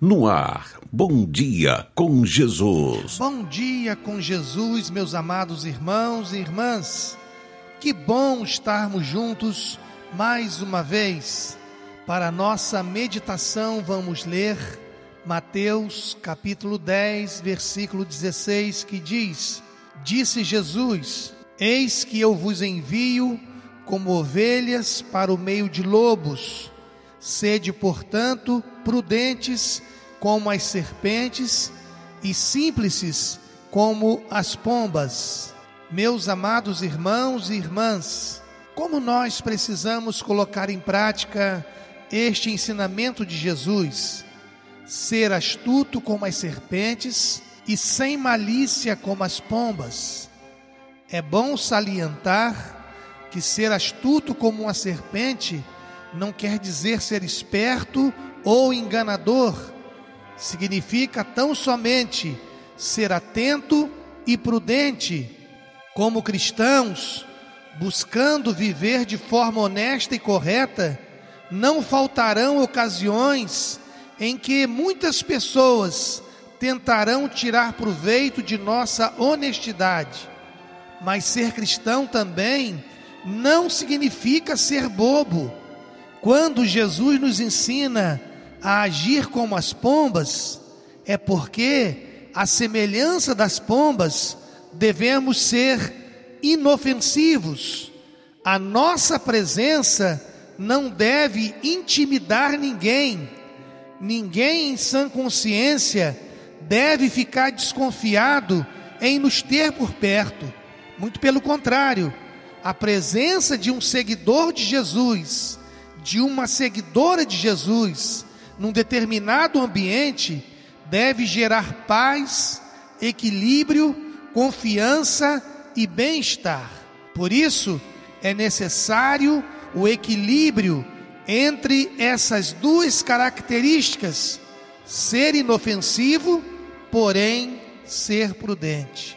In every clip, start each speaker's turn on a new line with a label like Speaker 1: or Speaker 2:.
Speaker 1: No ar, bom dia com Jesus.
Speaker 2: Bom dia com Jesus, meus amados irmãos e irmãs. Que bom estarmos juntos mais uma vez. Para nossa meditação, vamos ler Mateus capítulo 10, versículo 16, que diz: Disse Jesus: Eis que eu vos envio como ovelhas para o meio de lobos. Sede, portanto, prudentes como as serpentes e simples como as pombas. Meus amados irmãos e irmãs, como nós precisamos colocar em prática este ensinamento de Jesus? Ser astuto como as serpentes e sem malícia como as pombas. É bom salientar que ser astuto como uma serpente não quer dizer ser esperto ou enganador. Significa tão somente ser atento e prudente. Como cristãos, buscando viver de forma honesta e correta, não faltarão ocasiões em que muitas pessoas tentarão tirar proveito de nossa honestidade. Mas ser cristão também não significa ser bobo quando Jesus nos ensina a agir como as pombas, é porque, a semelhança das pombas, devemos ser inofensivos. A nossa presença não deve intimidar ninguém. Ninguém em sã consciência deve ficar desconfiado em nos ter por perto. Muito pelo contrário, a presença de um seguidor de Jesus de uma seguidora de Jesus num determinado ambiente deve gerar paz, equilíbrio, confiança e bem-estar. Por isso, é necessário o equilíbrio entre essas duas características: ser inofensivo, porém ser prudente.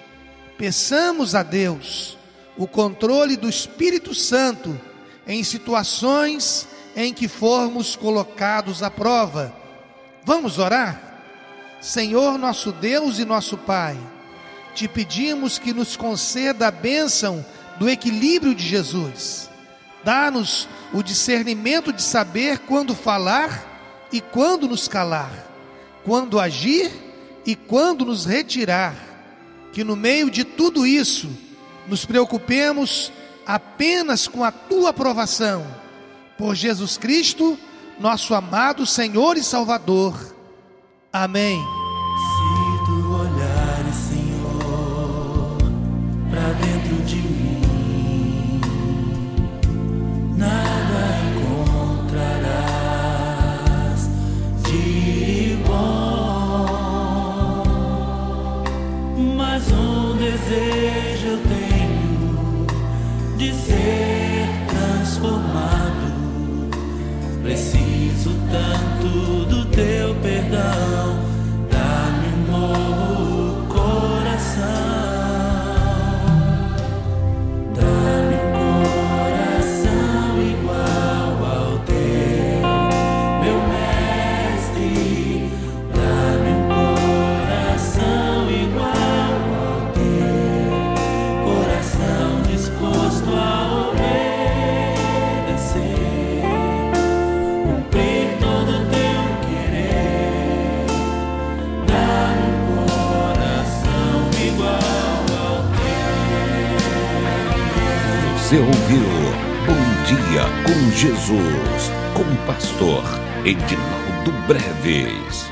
Speaker 2: Peçamos a Deus o controle do Espírito Santo em situações em que formos colocados à prova. Vamos orar? Senhor nosso Deus e nosso Pai, te pedimos que nos conceda a bênção do equilíbrio de Jesus. Dá-nos o discernimento de saber quando falar e quando nos calar, quando agir e quando nos retirar. Que no meio de tudo isso, nos preocupemos apenas com a tua aprovação por Jesus Cristo, nosso amado Senhor e Salvador. Amém.
Speaker 3: Se tu olhares, Senhor, para dentro de mim, nada encontrarás de bom, mas um desejo eu tenho de ser transformado. Do teu perdão.
Speaker 1: Você ouviu Bom Dia com Jesus, com o pastor Edinaldo Breves.